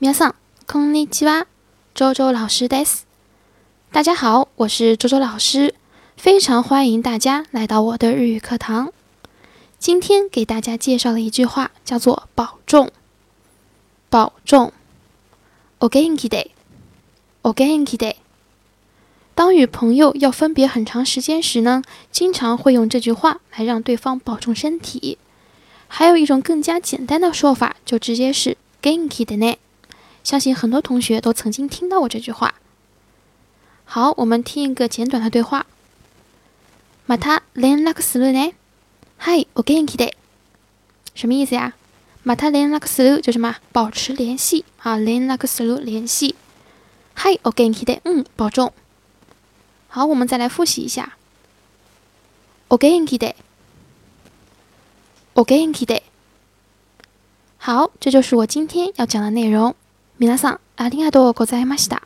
皆さん、こんにちは。周周老师です。大家好，我是周周老师，非常欢迎大家来到我的日语课堂。今天给大家介绍的一句话叫做“保重”。保重。お元気で。お元気で。当与朋友要分别很长时间时呢，经常会用这句话来让对方保重身体。还有一种更加简单的说法，就直接是 “genki 的呢”。 相信很多同学都曾经听到过这句话。好，我们听一个简短的对话。また連絡するね。はい、お元気で。什么意思呀？また連絡する就什么？保持联系啊，連絡する联系。はい、お元気で。嗯，保重。好，我们再来复习一下。お元気で。お元気で。好，这就是我今天要讲的内容。 皆さん、ありがとうございました。